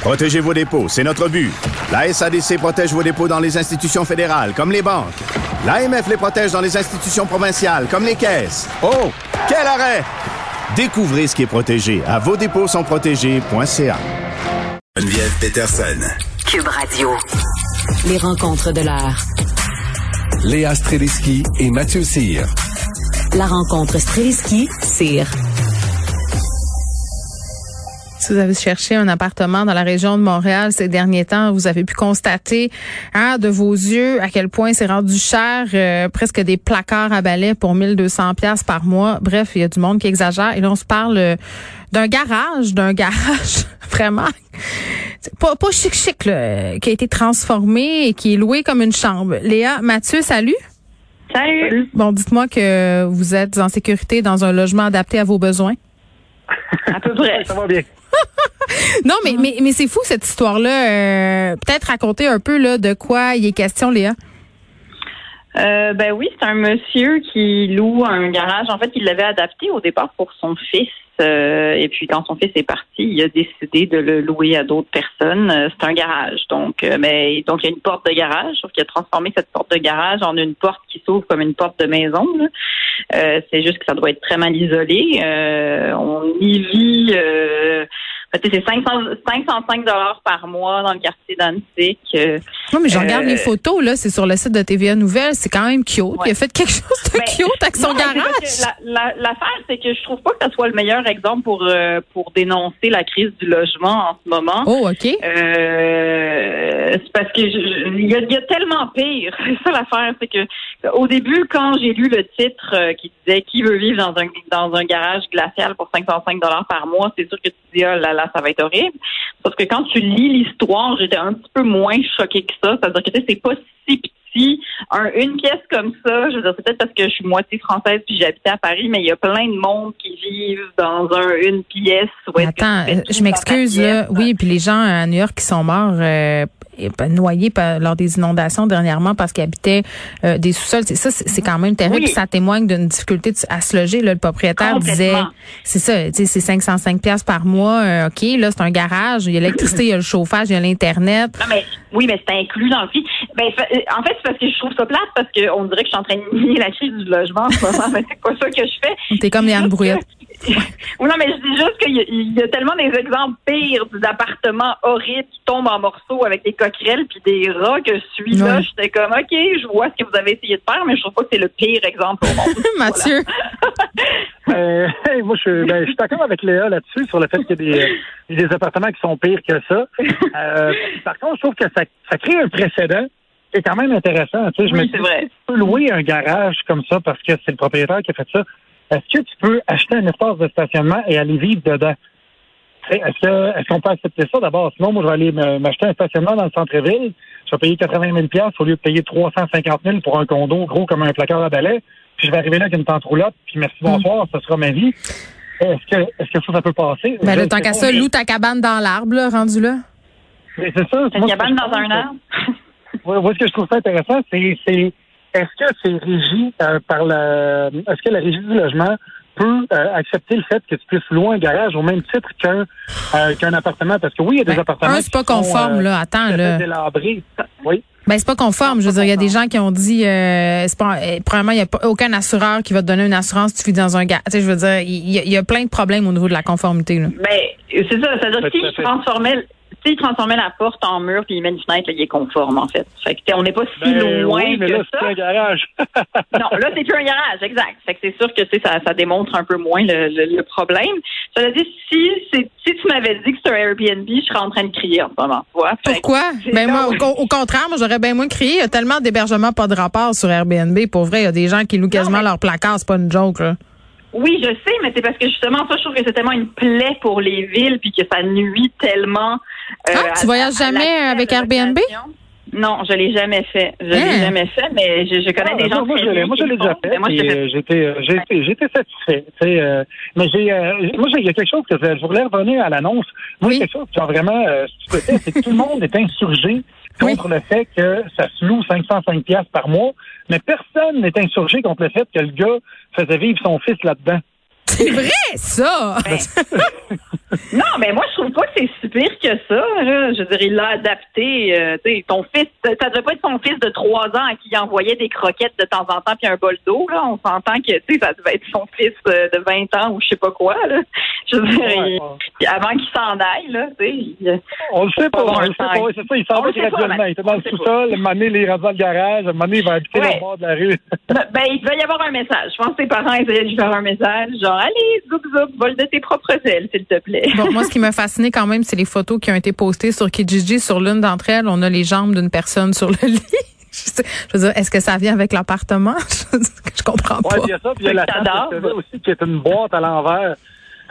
Protégez vos dépôts, c'est notre but. La SADC protège vos dépôts dans les institutions fédérales, comme les banques. L'AMF les protège dans les institutions provinciales, comme les caisses. Oh, quel arrêt! Découvrez ce qui est protégé à vos dépôts sont protégés.ca. Geneviève Peterson. Cube Radio. Les rencontres de l'heure. Léa Streliski et Mathieu Cyr. La rencontre Streliski-Cyr. Si vous avez cherché un appartement dans la région de Montréal ces derniers temps, vous avez pu constater hein, de vos yeux à quel point c'est rendu cher, euh, presque des placards à balai pour 1200 pièces par mois. Bref, il y a du monde qui exagère. Et là, on se parle euh, d'un garage, d'un garage vraiment pas, pas chic chic là, qui a été transformé et qui est loué comme une chambre. Léa, Mathieu, salut. Salut. Bon, dites-moi que vous êtes en sécurité dans un logement adapté à vos besoins. À peu près. Ça va bien. non, mais, mais, mais c'est fou cette histoire-là. Euh, Peut-être raconter un peu là, de quoi il est question, Léa? Euh, ben oui, c'est un monsieur qui loue un garage. En fait, il l'avait adapté au départ pour son fils. Euh, et puis quand son fils est parti, il a décidé de le louer à d'autres personnes. Euh, c'est un garage, donc mais donc il y a une porte de garage, sauf qu'il a transformé cette porte de garage en une porte qui s'ouvre comme une porte de maison. c'est juste que ça doit être très mal isolé. On y vit. Euh, en fait, c'est 500, 505 dollars par mois dans le quartier d'Annecy. Euh, Non, mais je regarde Euh, les photos, là, c'est sur le site de TVA Nouvelles, c'est quand même cute. Il a fait quelque chose de Ben, cute avec son non, mais garage. que la- la- L'affaire, c'est que je trouve pas que ça soit le meilleur exemple pour euh, pour dénoncer la crise du logement en ce moment. Oh, OK. Euh, c'est parce que il y, a, il y a tellement pire. C'est ça l'affaire, c'est que au début, quand j'ai lu le titre euh, qui disait qui veut vivre dans un dans un garage glacial pour 505 dollars par mois, c'est sûr que tu dis oh là là, ça va être horrible. Sauf que quand tu lis l'histoire, j'étais un petit peu moins choquée que ça. C'est-à-dire que c'est pas si petit. Un, une pièce comme ça, je veux dire, c'est peut-être parce que je suis moitié française puis j'habitais à Paris, mais il y a plein de monde qui vivent dans un une pièce. où Attends, je m'excuse. Oui, puis les gens à New York qui sont morts euh, noyés par- lors des inondations dernièrement parce qu'ils habitaient euh, des sous-sols. C'est ça, c'est quand même terrible. Oui. Ça témoigne d'une difficulté à se loger. Là, le propriétaire disait, c'est ça, c'est 505 pièces par mois. euh, ok, là, c'est un garage. Il y a l'électricité, il y a le chauffage, il y a l'internet. Non, mais oui, mais c'est inclus dans le prix. Ben, fa- en fait, c'est parce que je trouve ça plate parce qu'on dirait que je suis en train de nier la crise du logement en ce moment. Mais c'est pas ça que je fais. T'es comme Yann Brouillette. Oui, non, mais je dis juste qu'il y, a- il y a tellement des exemples pires d'appartements horribles qui tombent en morceaux avec des coquerelles puis des rats que celui-là, Ouais. j'étais comme, OK, je vois ce que vous avez essayé de faire, mais je trouve pas que c'est le pire exemple au monde. Mathieu. Euh, hey, moi, je, ben, je suis d'accord avec Léa là-dessus sur le fait qu'il y a des, euh, des appartements qui sont pires que ça. Euh, par contre, je trouve que ça, ça crée un précédent qui est quand même intéressant. Tu sais, je Oui, me c'est dis, vrai. tu peux louer un garage comme ça parce que c'est le propriétaire qui a fait ça. Est-ce que tu peux acheter un espace de stationnement et aller vivre dedans? Est-ce que est-ce qu'on peut accepter ça? D'abord? Sinon, moi, je vais aller me- m'acheter un stationnement dans le centre-ville. Je vais payer 80 000 au lieu de payer 350 000 pour un condo gros comme un placard à balai. Puis je vais arriver là avec une tente roulotte, puis merci, bonsoir, ce sera ma vie. Est-ce que, est-ce que ça, ça peut passer? Ben, là, sais tant qu'à ça, mais- loue ta cabane dans l'arbre, là, rendu là. mais c'est ça. Une cabane dans un arbre? Moi, ce que je trouve ça intéressant, c'est est-ce que c'est régi euh, par la, est-ce que la régie du logement peut euh, accepter le fait que tu puisses louer un garage au même titre qu'un euh, qu'un appartement? Parce que oui, il y a des Ben, appartements. un, c'est pas qui sont, conforme, euh, là. Attends, à fait là. délabrés. Oui. Ben c'est pas conforme. Je veux dire, il y a des gens qui ont dit, euh, c'est pas, euh, premièrement, il y a pas aucun assureur qui va te donner une assurance si tu vis dans un gars. Tu sais, je veux dire, il y, a- il y a plein de problèmes au niveau de la conformité. Là. Ben, c'est ça. C'est-à-dire Ouais, que tout fait. transformait, la porte en mur puis il met une fenêtre, là, il est conforme, en fait. Fait que, on n'est pas si Ben, loin oui, mais que là, ça. c'est un garage. Non, là, c'est plus un garage, exact. Fait que c'est sûr que tu sais, ça, ça démontre un peu moins le, le- le problème. Cela dit, si, c'est- si tu m'avais dit que c'était un Airbnb, je serais en train de crier en ce moment. Fait Pourquoi? Ben moi, au, au contraire, moi j'aurais bien moins crié. Il y a tellement d'hébergements pas de rapport sur Airbnb. Pour vrai, il y a des gens qui louent quasiment mais- leur placard. C'est pas une joke. Là. Oui, je sais, mais c'est parce que justement, ça, je trouve que c'est tellement une plaie pour les villes, puis que ça nuit tellement Ah, tu voyages jamais avec Airbnb? Non, je l'ai jamais fait. Je Hein? l'ai jamais fait, mais je, je connais Ah, des ben, gens moi, bien moi, qui je l'ai le déjà font, fait. mais moi, je puis, l'ai euh, fait. j'étais, euh, j'ai été, j'étais satisfait. euh, mais j'ai, euh, moi, j'ai- il y a quelque chose que je, voulais revenir à l'annonce. Moi, Oui. quelque chose qui a vraiment euh, c'est que tout le monde est insurgé contre le fait que ça se loue 505 pièces par mois, mais personne n'est insurgé contre le fait que le gars faisait vivre son fils là-dedans. C'est vrai, ça! Non, mais moi, je trouve pas que c'est si pire que ça. là. Je veux dire, il l'a adapté. euh, sais, ton fils, ça devait pas être son fils de trois ans à qui il envoyait des croquettes de temps en temps puis un bol d'eau. Là, on s'entend que ça devait être son fils euh, de 20 ans ou je sais pas quoi. Là. Je veux dire, Ouais, il- ouais. puis avant qu'il s'en aille, là, tu sais. il- On le sait pas, on le sait pas. c'est ça, il s'en va le graduellement. Il était dans le le sous-sol, un moment donné, il est rendu dans le garage, donné, il va habiter Ouais. au bord de la rue. Ben, il devait y avoir un message. Je pense que ses parents essayaient de lui faire un message, genre, allez, zoup, zoup, vole de tes propres ailes, s'il te plaît. Bon, moi, ce qui m'a fasciné quand même, c'est les photos qui ont été postées sur Kijiji. Sur l'une d'entre elles, on a les jambes d'une personne sur le lit. Je, sais- je veux dire, est-ce que ça vient avec l'appartement? Je, je comprends pas. Ouais, il y a ça, puis il y a la table aussi qui est une boîte à l'envers.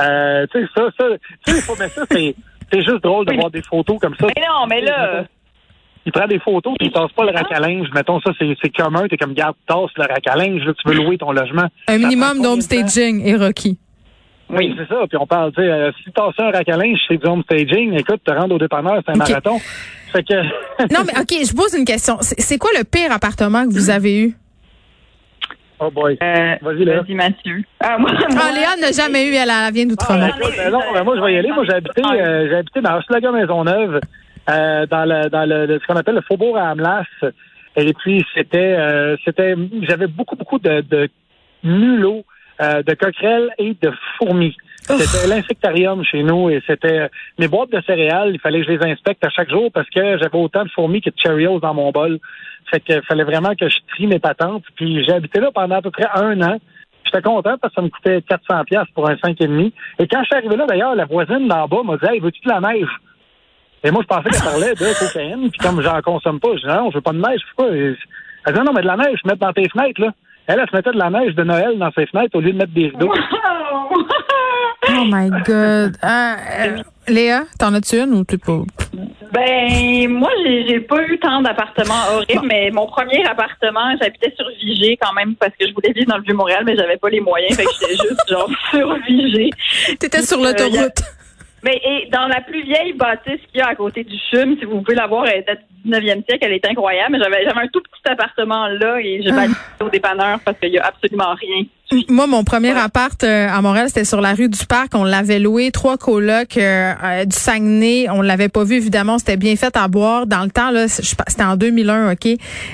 Euh, tu sais, ça, ça, tu sais, faut- mais ça, c'est, c'est juste drôle de voir des photos comme ça. Mais non, mais là, Il prend des photos, puis il tasse pas le rack à linge. Mettons, ça, c'est, commun. T'es comme, garde, tasse le rack à linge, là, tu veux louer ton logement. Un Ça minimum d'homestaging et Rocky. Oui, c'est ça. Puis on parle, tu sais, euh, si tasses un rack à linge, c'est du homestaging. Écoute, te rendre au dépanneur, c'est un marathon. Fait que. Non, mais OK, je pose une question. C'est quoi le pire appartement que vous avez eu? oh boy. euh, Vas-y, vas-y, Mathieu. Ah, moi, Ah, moi- Léa n'a jamais eu, elle, elle vient Ah, d'Outremont. écoute, ben non, ben moi, je vais y aller. Moi, j'ai habité, euh, j'ai habité dans Hochelaga Maisonneuve, euh, dans le, dans le, ce qu'on appelle le faubourg à Amlas. Et puis, c'était, euh, c'était, j'avais beaucoup, beaucoup de, de mulots, euh, de coquerelles et de fourmis. C'était l'insectarium chez nous et c'était mes boîtes de céréales, il fallait que je les inspecte à chaque jour parce que j'avais autant de fourmis que de Cheerios dans mon bol. Fait que fallait vraiment que je trie mes patentes. Puis j'ai habité là pendant à peu près un an. J'étais content parce que ça me coûtait 400 pièces pour un 5,5. Et quand je suis arrivé là, d'ailleurs, la voisine d'en bas m'a dit Hey, veux-tu de la neige? Et moi, je pensais qu'elle parlait de cocaïne. Puis comme j'en consomme pas, je dis Non, je veux pas de neige. Pourquoi? Elle dit Non, mais de la neige, je mets dans tes fenêtres, là. Elle, elle se mettait de la neige de Noël dans ses fenêtres au lieu de mettre des rideaux. Oh my God. Euh, Léa, t'en as-tu une ou tu pas? Ben, moi, j'ai j'ai pas eu tant d'appartements horribles, mais mon premier appartement, j'habitais sur Vigée quand même parce que je voulais vivre dans le Vieux-Montréal, mais j'avais pas les moyens, fait que j'étais juste genre sur Vigée. T'étais sur Euh, l'autoroute. Mais et dans la plus vieille bâtisse qu'il y a à côté du CHUM, si vous pouvez la voir, elle est du 19e siècle, elle est incroyable. J'avais j'avais un tout petit appartement là et j'ai Ah. pas au dépanneur parce qu'il y a absolument rien. Moi, mon premier appart euh, à Montréal, c'était sur la rue du Parc. On l'avait loué, trois colocs euh, euh, du Saguenay. On l'avait pas vu, évidemment. C'était bien fait à boire. Dans le temps, là, je- c'était en 2001, OK?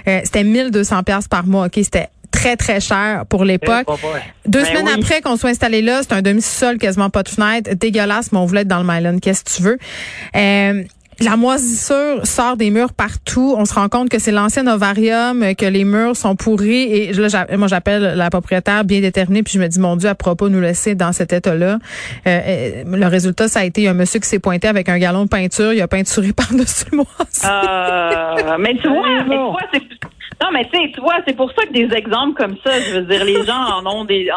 Euh, c'était 1200 pièces par mois, OK? C'était très, très cher pour l'époque. Eh. Deux Ben semaines oui. après qu'on soit installé là, c'est un demi-sol, quasiment pas de fenêtre, dégueulasse, mais on voulait être dans le Myland. Qu'est-ce que tu veux? Euh, la moisissure sort des murs partout. On se rend compte que c'est l'ancien ovarium, que les murs sont pourris. Et là, moi, j'appelle la propriétaire bien déterminée, puis je me dis, mon Dieu, pourra pas nous laisser dans cet état-là. Euh, euh, le résultat, ça a été un monsieur qui s'est pointé avec un galon de peinture. Il a peinturé par-dessus le moisi. Euh, mais tu vois, mais vois, c'est non, mais tu sais, tu vois, c'est pour ça que des exemples comme ça, je veux dire, les gens en ont des,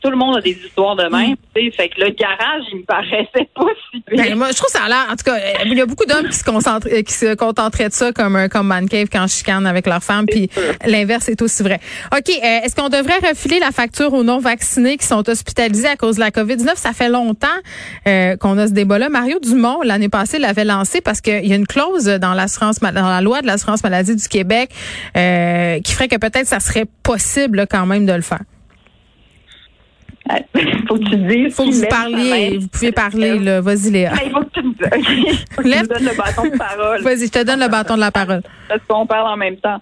tout le monde a des histoires de même, sais, fait que le garage, il me paraissait pas si pire. Ben, moi, je trouve ça a l'air. En tout cas, euh, il y a beaucoup d'hommes qui se concentrent, euh, qui se contenteraient de ça comme un comme man cave quand chicane avec leur femme. Puis l'inverse est aussi vrai. Ok, euh, est-ce qu'on devrait refiler la facture aux non vaccinés qui sont hospitalisés à cause de la COVID 19 Ça fait longtemps euh, qu'on a ce débat-là. Mario Dumont l'année passée l'avait lancé parce qu'il y a une clause dans l'assurance dans la loi de l'assurance maladie du Québec euh, qui ferait que peut-être ça serait possible là, quand même de le faire. faut que tu dises. Faut que vous parliez. Vous pouvez parler là. Vas-y Léa. Mais il faut que tu me donnes le bâton de parole. Vas-y, je te donne le bâton de la parole. Parce qu'on parle en même temps.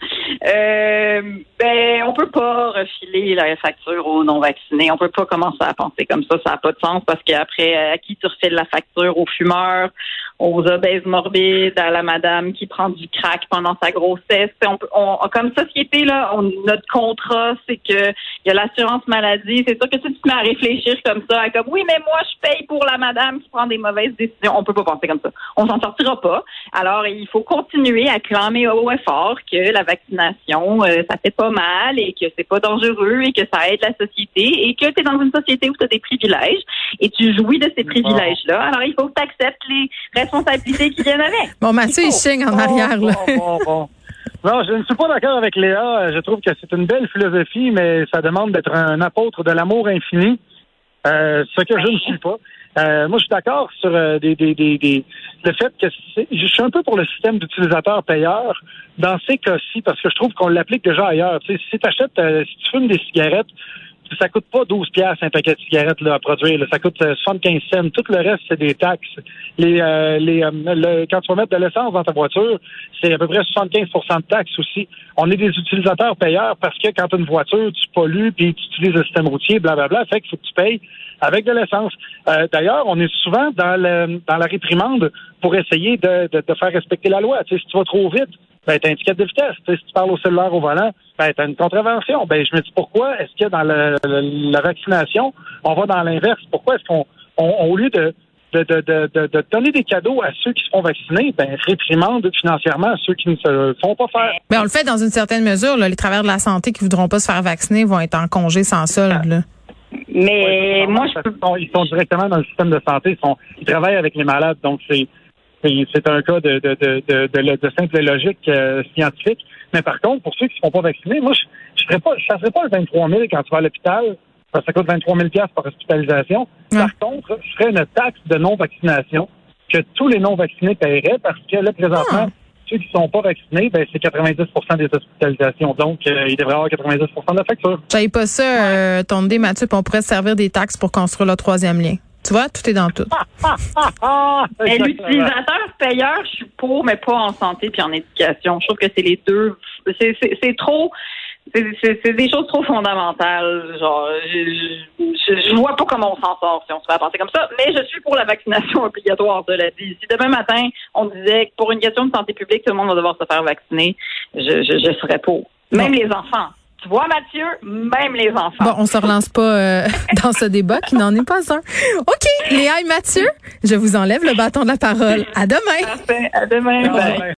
Euh, ben, on peut pas refiler la facture aux non-vaccinés. On peut pas commencer à penser comme ça. Ça n'a pas de sens parce qu'après, à qui tu refiles la facture? Aux fumeurs, aux obèses morbides, à la madame qui prend du crack pendant sa grossesse. On, on- comme société, là, on- notre contrat, c'est que il y a l'assurance maladie. C'est sûr que si tu te mets à réfléchir comme ça, à comme oui, mais moi, je paye pour la madame qui prend des mauvaises décisions. On peut pas penser comme ça. On s'en sortira pas. Alors, il faut continuer à clamer haut et fort que la vaccination, euh, ça fait pas mal et que c'est pas dangereux et que ça aide la société et que tu es dans une société où tu as des privilèges et tu jouis de ces privilèges-là. Alors, il faut que tu acceptes les responsabilités qui viennent avec. Bon, Mathieu, il chigne en arrière, là. bon, bon, bon. Non, je ne suis pas d'accord avec Léa. Je trouve que c'est une belle philosophie, mais ça demande d'être un apôtre de l'amour infini, euh, ce que je ne suis pas. Euh, moi, je suis d'accord sur euh, des, des, des, des- le fait que je suis un peu pour le système d'utilisateur-payeur dans ces cas-ci, parce que je trouve qu'on l'applique déjà ailleurs. Tu sais, si tu achètes, si tu fumes des cigarettes, ça coûte pas 12 piastres un paquet de cigarettes là, à produire. Ça coûte euh, 75 cents. Tout le reste, c'est des taxes. Les, euh, les, euh, quand tu vas mettre de l'essence dans ta voiture, c'est à peu près 75% de taxes aussi. On est des utilisateurs payeurs parce que quand tu as une voiture, tu pollues puis tu utilises le système routier, blablabla. Fait qu'il faut que tu payes avec de l'essence. Euh, D'ailleurs, on est souvent dans, dans la réprimande pour essayer de, de, de faire respecter la loi. Tu sais, si tu vas trop vite, ben, tu as un ticket de vitesse. Si tu parles au cellulaire au volant, ben, tu as une contravention. Ben, je me dis pourquoi est-ce que dans le- le- la vaccination, on va dans l'inverse? Pourquoi est-ce qu'on, on- au lieu de, de, de, de, de- de donner des cadeaux à ceux qui se font vacciner, ben, réprimande financièrement à ceux qui ne se le font pas faire? Mais on le fait dans une certaine mesure. Là. Les travailleurs de la santé qui voudront pas se faire vacciner vont être en congé sans solde. là. Mais Ouais, moi, je sont, ils sont directement dans le système de santé. Ils, sont, ils travaillent avec les malades. Donc, c'est c'est un cas de, de, de, de, de, de simple logique euh, scientifique. Mais par contre, pour ceux qui ne sont pas vaccinés, moi, je je ferais pas, je chasserais pas le 23 000 quand tu vas à l'hôpital. parce que Ça coûte 23 000 par hospitalisation. Par contre, je ferais une taxe de non-vaccination que tous les non-vaccinés paieraient parce que là, présentement, ceux qui ne sont pas vaccinés, ben, c'est 90% des hospitalisations. Donc, euh, il devrait avoir 90 de la facture. J'avais pas ça, euh, ton idée, Mathieu, puis on pourrait se servir des taxes pour construire le troisième lien. Tu vois, tout est dans tout. Mais l'utilisateur payeur, je suis pour, mais pas en santé puis en éducation. Je trouve que c'est les deux. C'est, c'est, c'est trop. C'est, des choses trop fondamentales. Genre, je, je, je vois pas comment on s'en sort si on se fait à penser comme ça. Mais je suis pour la vaccination obligatoire, cela dit. Si demain matin, on disait que pour une question de santé publique, tout le monde va devoir se faire vacciner, je, je, je serais pour. Même les enfants. Tu vois, Mathieu, même les enfants. Bon, on se relance pas euh, dans ce débat qui n'en est pas un. OK, Léa et Mathieu, je vous enlève le bâton de la parole. À demain. Parfait. À demain. Bye.